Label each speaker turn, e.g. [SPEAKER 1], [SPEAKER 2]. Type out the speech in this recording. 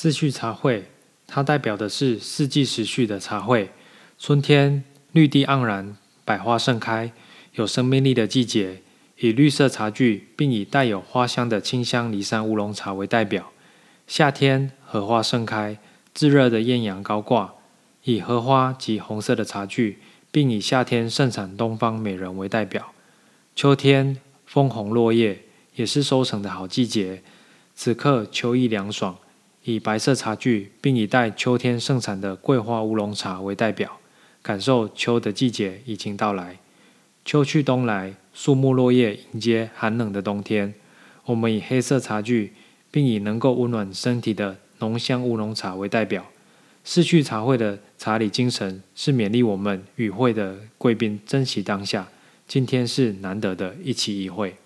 [SPEAKER 1] 四序茶会，它代表的是四季时序的茶会。春天，绿地盎然，百花盛开，有生命力的季节，以绿色茶具并以带有花香的清香梨山乌龙茶为代表。夏天，荷花盛开，炙热的艳阳高挂，以荷花及红色的茶具，并以夏天盛产东方美人为代表。秋天，枫红落叶，也是收成的好季节。此刻秋意凉爽，以白色茶具，并以带秋天盛产的桂花乌龙茶为代表，感受秋的季节已经到来。秋去冬来，树木落叶迎接寒冷的冬天。我们以黑色茶具，并以能够温暖身体的浓香乌龙茶为代表。逝去茶会的茶礼精神是勉励我们与会的贵宾珍惜当下，今天是难得的一期一会。